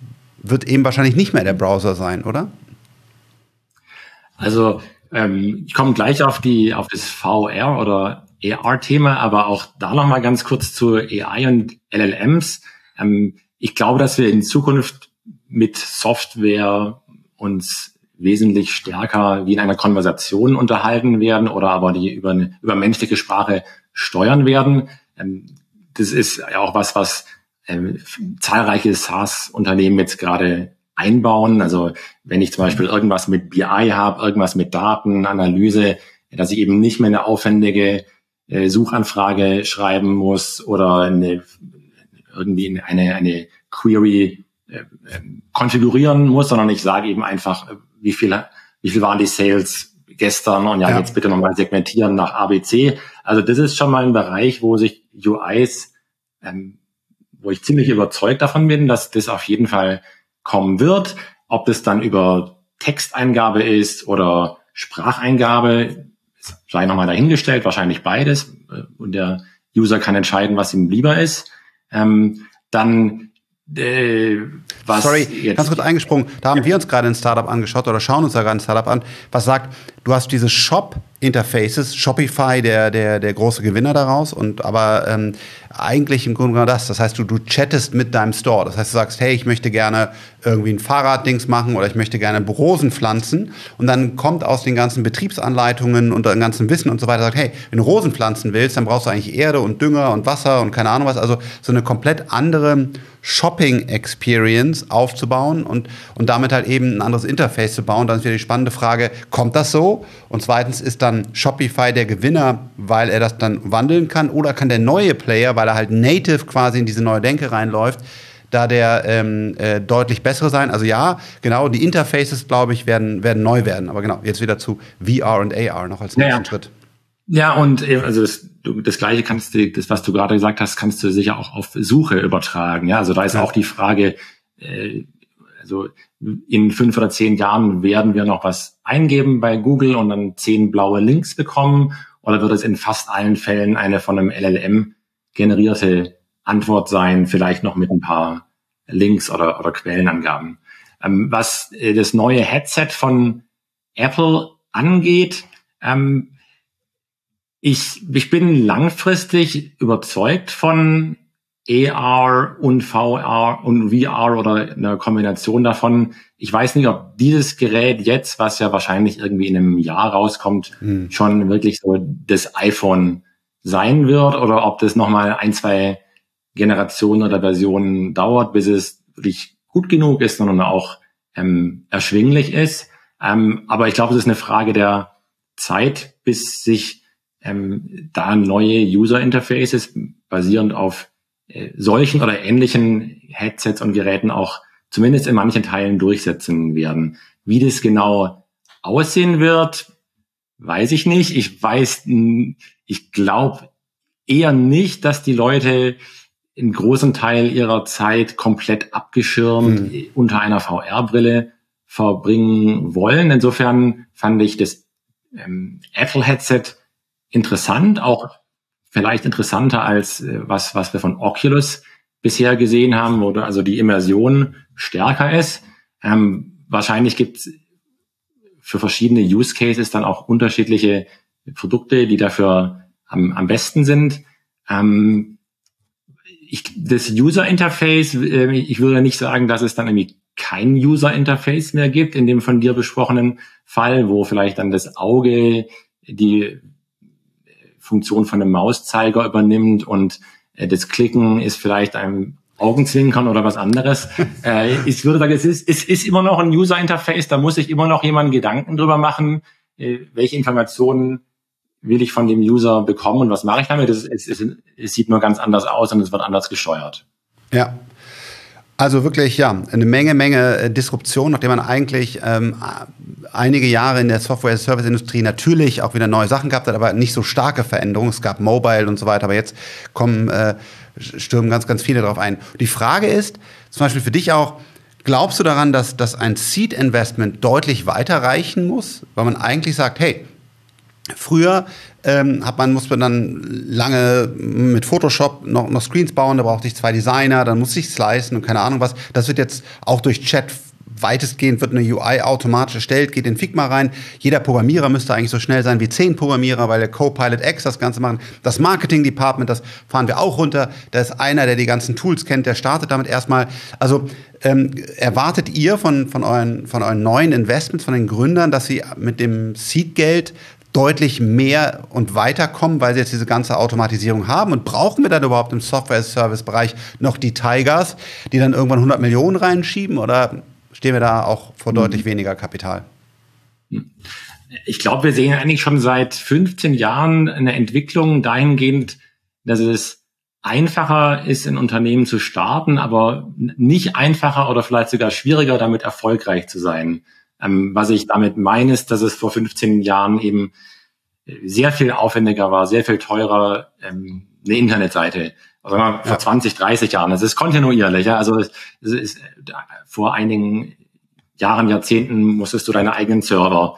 wird eben wahrscheinlich nicht mehr der Browser sein, oder? Also ähm, ich komme gleich auf die auf das VR oder AR-Thema, aber auch da nochmal ganz kurz zu AI und LLMs. Ähm, ich glaube, dass wir in Zukunft mit Software uns wesentlich stärker wie in einer Konversation unterhalten werden oder aber die über eine über menschliche Sprache steuern werden. Ähm, das ist ja auch was, was ähm, zahlreiche SaaS-Unternehmen jetzt gerade einbauen. Also wenn ich zum Beispiel irgendwas mit BI habe, irgendwas mit Daten, Analyse, dass ich eben nicht mehr eine aufwendige äh, Suchanfrage schreiben muss oder eine, irgendwie eine, eine Query äh, konfigurieren muss, sondern ich sage eben einfach, äh, wie viel, wie viel waren die Sales gestern und ja, ja. jetzt bitte nochmal segmentieren nach ABC. Also das ist schon mal ein Bereich, wo sich UIs, ähm, wo ich ziemlich überzeugt davon bin, dass das auf jeden Fall kommen wird. Ob das dann über Texteingabe ist oder Spracheingabe, sei nochmal dahingestellt, wahrscheinlich beides. Äh, und der User kann entscheiden, was ihm lieber ist. Ähm, dann äh, was Sorry, jetzt, ganz kurz eingesprungen. Da haben wir uns gerade ein Startup angeschaut oder schauen uns da gerade ein Startup an, was sagt, du hast diese Shop Interfaces. Shopify, der, der, der große Gewinner daraus. Und aber ähm, eigentlich im Grunde genommen das. Das heißt, du, du chattest mit deinem Store. Das heißt, du sagst, hey, ich möchte gerne irgendwie ein Fahrraddings machen oder ich möchte gerne Rosen pflanzen. Und dann kommt aus den ganzen Betriebsanleitungen und dem ganzen Wissen und so weiter, sagt, hey, wenn du Rosen pflanzen willst, dann brauchst du eigentlich Erde und Dünger und Wasser und keine Ahnung was. Also so eine komplett andere Shopping-Experience aufzubauen und, und damit halt eben ein anderes Interface zu bauen. Dann ist wieder die spannende Frage, kommt das so? Und zweitens, ist dann Shopify der Gewinner, weil er das dann wandeln kann? Oder kann der neue Player, weil er halt native quasi in diese neue Denke reinläuft, da der ähm, äh, deutlich bessere sein. Also ja, genau, die Interfaces, glaube ich, werden, werden neu werden. Aber genau, jetzt wieder zu VR und AR noch als nächsten ja, Schritt. Ja, und äh, also das, das Gleiche kannst du, das, was du gerade gesagt hast, kannst du sicher auch auf Suche übertragen. Ja, also da ist ja. auch die Frage, äh, also in fünf oder zehn Jahren werden wir noch was eingeben bei Google und dann zehn blaue Links bekommen oder wird es in fast allen Fällen eine von einem LLM generierte Antwort sein, vielleicht noch mit ein paar Links oder, oder Quellenangaben. Ähm, was äh, das neue Headset von Apple angeht, ähm, ich, ich bin langfristig überzeugt von AR und VR und VR oder einer Kombination davon. Ich weiß nicht, ob dieses Gerät jetzt, was ja wahrscheinlich irgendwie in einem Jahr rauskommt, hm. schon wirklich so das iPhone sein wird oder ob das nochmal ein, zwei Generationen oder Versionen dauert, bis es wirklich gut genug ist, sondern auch ähm, erschwinglich ist. Ähm, aber ich glaube, es ist eine Frage der Zeit, bis sich ähm, da neue User Interfaces basierend auf solchen oder ähnlichen Headsets und Geräten auch zumindest in manchen Teilen durchsetzen werden. Wie das genau aussehen wird, weiß ich nicht. Ich weiß, ich glaube eher nicht, dass die Leute einen großen Teil ihrer Zeit komplett abgeschirmt hm. unter einer VR-Brille verbringen wollen. Insofern fand ich das ähm, Apple-Headset interessant, auch vielleicht interessanter als äh, was, was wir von Oculus bisher gesehen haben, wo also die Immersion stärker ist. Ähm, wahrscheinlich gibt es für verschiedene Use Cases dann auch unterschiedliche Produkte, die dafür am, am besten sind. Ähm, ich, das User Interface, äh, ich würde nicht sagen, dass es dann irgendwie kein User Interface mehr gibt in dem von dir besprochenen Fall, wo vielleicht dann das Auge die Funktion von einem Mauszeiger übernimmt und äh, das Klicken ist vielleicht ein Augenzwinkern oder was anderes. (laughs) äh, ich würde sagen, es ist, es ist immer noch ein User-Interface, da muss sich immer noch jemand Gedanken drüber machen, äh, welche Informationen will ich von dem User bekommen und was mache ich damit. Es, es, es, es sieht nur ganz anders aus und es wird anders gesteuert. Ja, also wirklich, ja, eine Menge, Menge äh, Disruption, nachdem man eigentlich ähm, einige Jahre in der Software-Service-Industrie natürlich auch wieder neue Sachen gehabt hat, aber nicht so starke Veränderungen. Es gab Mobile und so weiter, aber jetzt kommen, äh, stürmen ganz, ganz viele drauf ein. Die Frage ist, zum Beispiel für dich auch, glaubst du daran, dass, dass ein Seed-Investment deutlich weiter reichen muss? Weil man eigentlich sagt, hey, Früher ähm, hat man, muss man dann lange mit Photoshop noch, noch Screens bauen, da brauchte ich zwei Designer, dann muss ich slicen und keine Ahnung was. Das wird jetzt auch durch Chat weitestgehend wird eine UI automatisch erstellt, geht in Figma rein. Jeder Programmierer müsste eigentlich so schnell sein wie zehn Programmierer, weil der Copilot X das Ganze machen. Das Marketing Department, das fahren wir auch runter. Da ist einer, der die ganzen Tools kennt, der startet damit erstmal. Also ähm, erwartet ihr von, von, euren, von euren neuen Investments, von den Gründern, dass sie mit dem Seed-Geld deutlich mehr und weiterkommen, weil sie jetzt diese ganze Automatisierung haben? Und brauchen wir dann überhaupt im Software-Service-Bereich noch die Tigers, die dann irgendwann 100 Millionen reinschieben? Oder stehen wir da auch vor deutlich mhm. weniger Kapital? Ich glaube, wir sehen eigentlich schon seit 15 Jahren eine Entwicklung dahingehend, dass es einfacher ist, ein Unternehmen zu starten, aber nicht einfacher oder vielleicht sogar schwieriger, damit erfolgreich zu sein. Ähm, was ich damit meine, ist, dass es vor 15 Jahren eben sehr viel aufwendiger war, sehr viel teurer, ähm, eine Internetseite. Also mal, vor ja. 20, 30 Jahren. Das ist kontinuierlich. Ja? Also es, es ist, vor einigen Jahren, Jahrzehnten musstest du deine eigenen Server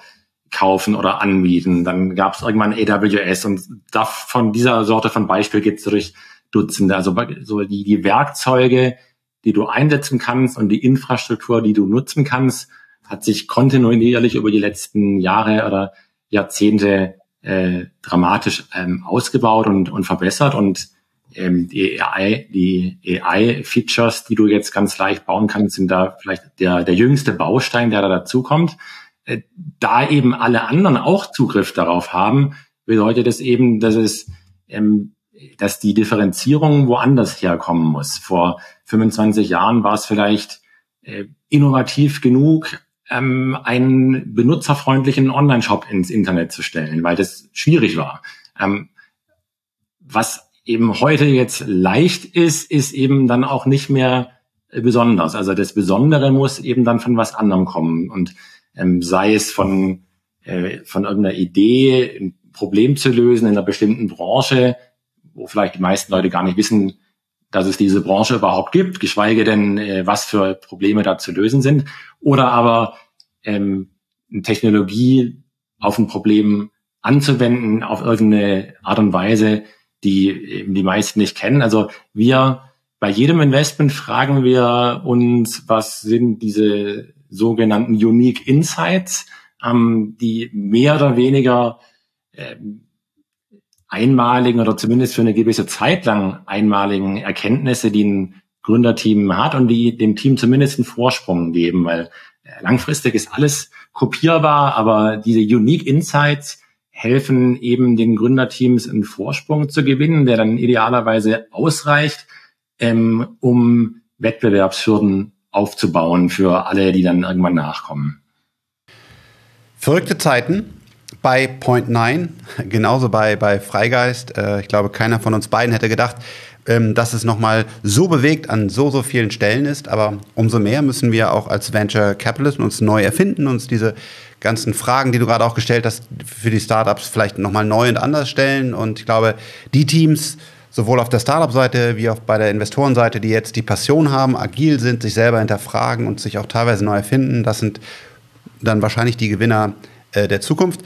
kaufen oder anbieten. Dann gab es irgendwann AWS und da, von dieser Sorte von Beispiel gibt es durch Dutzende. Also so die, die Werkzeuge, die du einsetzen kannst und die Infrastruktur, die du nutzen kannst, hat sich kontinuierlich über die letzten Jahre oder Jahrzehnte äh, dramatisch ähm, ausgebaut und, und verbessert und ähm, die AI, die AI-Features, die du jetzt ganz leicht bauen kannst, sind da vielleicht der, der jüngste Baustein, der da dazukommt. Äh, da eben alle anderen auch Zugriff darauf haben, bedeutet es eben, dass es, ähm, dass die Differenzierung woanders herkommen muss. Vor 25 Jahren war es vielleicht äh, innovativ genug, ähm, einen benutzerfreundlichen Online-Shop ins Internet zu stellen, weil das schwierig war. Ähm, was eben heute jetzt leicht ist, ist eben dann auch nicht mehr besonders. Also das Besondere muss eben dann von was anderem kommen und ähm, sei es von äh, von irgendeiner Idee, ein Problem zu lösen in einer bestimmten Branche, wo vielleicht die meisten Leute gar nicht wissen, dass es diese Branche überhaupt gibt, geschweige denn, äh, was für Probleme da zu lösen sind, oder aber ähm, eine Technologie auf ein Problem anzuwenden auf irgendeine Art und Weise, die eben die meisten nicht kennen. Also wir bei jedem Investment fragen wir uns, was sind diese sogenannten Unique Insights, ähm, die mehr oder weniger ähm, einmaligen oder zumindest für eine gewisse Zeit lang einmaligen Erkenntnisse, die ein Gründerteam hat und die dem Team zumindest einen Vorsprung geben, weil äh, langfristig ist alles kopierbar, aber diese Unique Insights helfen eben den Gründerteams einen Vorsprung zu gewinnen, der dann idealerweise ausreicht, ähm, um Wettbewerbshürden aufzubauen für alle, die dann irgendwann nachkommen. Verrückte Zeiten bei Point 9, (laughs) genauso bei, bei Freigeist. Äh, ich glaube, keiner von uns beiden hätte gedacht, ähm, dass es nochmal so bewegt an so, so vielen Stellen ist. Aber umso mehr müssen wir auch als Venture Capitalist uns neu erfinden, uns diese ganzen Fragen, die du gerade auch gestellt hast, für die Startups vielleicht nochmal neu und anders stellen. Und ich glaube, die Teams, sowohl auf der Startup-Seite wie auch bei der Investorenseite, die jetzt die Passion haben, agil sind, sich selber hinterfragen und sich auch teilweise neu erfinden, das sind dann wahrscheinlich die Gewinner äh, der Zukunft.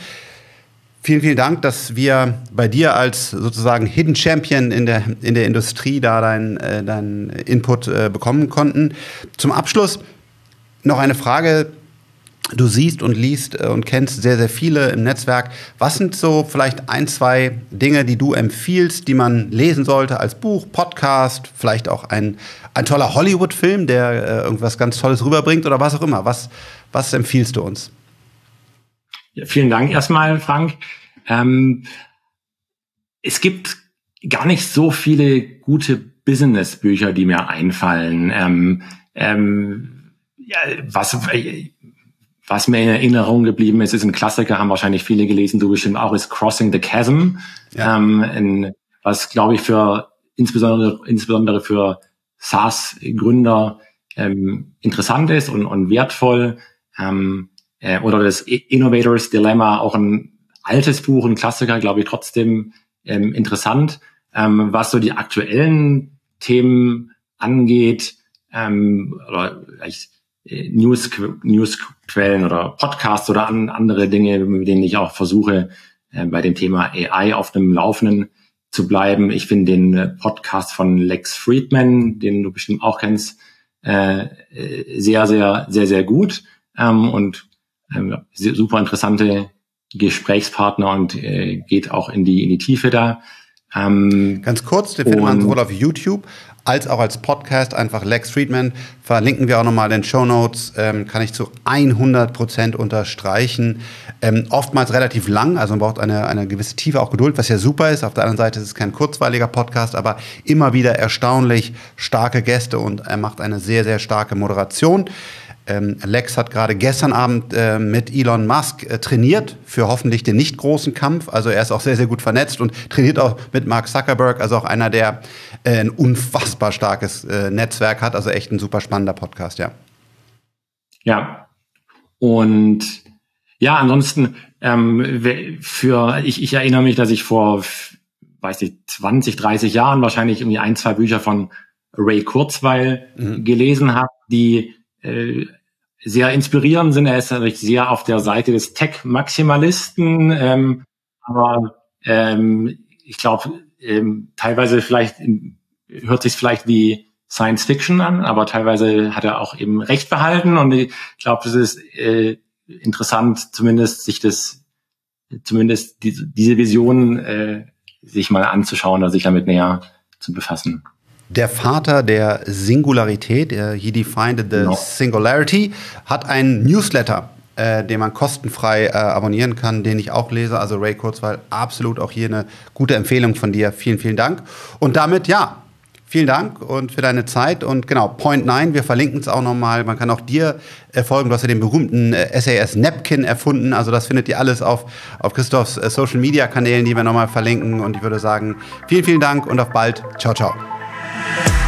Vielen, vielen Dank, dass wir bei dir als sozusagen Hidden Champion in der, in der Industrie da deinen äh, dein Input äh, bekommen konnten. Zum Abschluss noch eine Frage. Du siehst und liest äh, und kennst sehr, sehr viele im Netzwerk. Was sind so vielleicht ein, zwei Dinge, die du empfiehlst, die man lesen sollte als Buch, Podcast, vielleicht auch ein, ein toller Hollywood-Film, der äh, irgendwas ganz Tolles rüberbringt oder was auch immer? Was, was empfiehlst du uns? Ja, vielen Dank erstmal, Frank. Ähm, es gibt gar nicht so viele gute Business-Bücher, die mir einfallen. Ähm, ähm, ja, was, was mir in Erinnerung geblieben ist, ist ein Klassiker, haben wahrscheinlich viele gelesen, du bestimmt auch, ist Crossing the Chasm. Ja. Ähm, in, was, glaube ich, für insbesondere, insbesondere für SaaS-Gründer ähm, interessant ist und, und wertvoll. Ähm, äh, oder das Innovators Dilemma, auch ein altes Buch, ein Klassiker, glaube ich, trotzdem ähm, interessant, ähm, was so die aktuellen Themen angeht, ähm, oder vielleicht äh, News, Newsquellen oder Podcasts oder an, andere Dinge, mit denen ich auch versuche, äh, bei dem Thema AI auf dem Laufenden zu bleiben. Ich finde den äh, Podcast von Lex Friedman, den du bestimmt auch kennst, äh, äh sehr, sehr, sehr, sehr gut ähm, und ähm, super interessante Gesprächspartner und äh, geht auch in die, in die Tiefe da. Ähm, Ganz kurz, den findet man sowohl auf YouTube als auch als Podcast. Einfach Lex Friedman. Verlinken wir auch nochmal in den Show Notes. Ähm, kann ich zu 100 Prozent unterstreichen. Ähm, oftmals relativ lang, also man braucht eine, eine gewisse Tiefe, auch Geduld, was ja super ist. Auf der anderen Seite ist es kein kurzweiliger Podcast, aber immer wieder erstaunlich starke Gäste und er macht eine sehr, sehr starke Moderation. Ähm, Lex hat gerade gestern Abend äh, mit Elon Musk äh, trainiert für hoffentlich den nicht großen Kampf. Also er ist auch sehr, sehr gut vernetzt und trainiert auch mit Mark Zuckerberg, also auch einer, der äh, ein unfassbar starkes äh, Netzwerk hat. Also echt ein super spannender Podcast, ja. Ja. Und ja, ansonsten ähm, für ich, ich erinnere mich, dass ich vor weiß ich 20, 30 Jahren wahrscheinlich irgendwie ein, zwei Bücher von Ray Kurzweil mhm. gelesen habe, die äh, sehr inspirierend sind. Er ist natürlich sehr auf der Seite des Tech-Maximalisten, ähm, aber ähm, ich glaube, ähm, teilweise vielleicht hört sich vielleicht wie Science Fiction an, aber teilweise hat er auch eben Recht behalten und ich glaube, es ist äh, interessant, zumindest sich das zumindest die, diese Vision äh, sich mal anzuschauen oder sich damit näher zu befassen. Der Vater der Singularität, der He Defined the no. Singularity, hat einen Newsletter, äh, den man kostenfrei äh, abonnieren kann, den ich auch lese. Also Ray Kurzweil, absolut auch hier eine gute Empfehlung von dir. Vielen, vielen Dank. Und damit, ja, vielen Dank und für deine Zeit. Und genau, Point 9, wir verlinken es auch nochmal. Man kann auch dir äh, folgen. Du hast ja den berühmten äh, SAS Napkin erfunden. Also das findet ihr alles auf, auf Christophs äh, Social Media Kanälen, die wir nochmal verlinken. Und ich würde sagen, vielen, vielen Dank und auf bald. Ciao, ciao. Bye.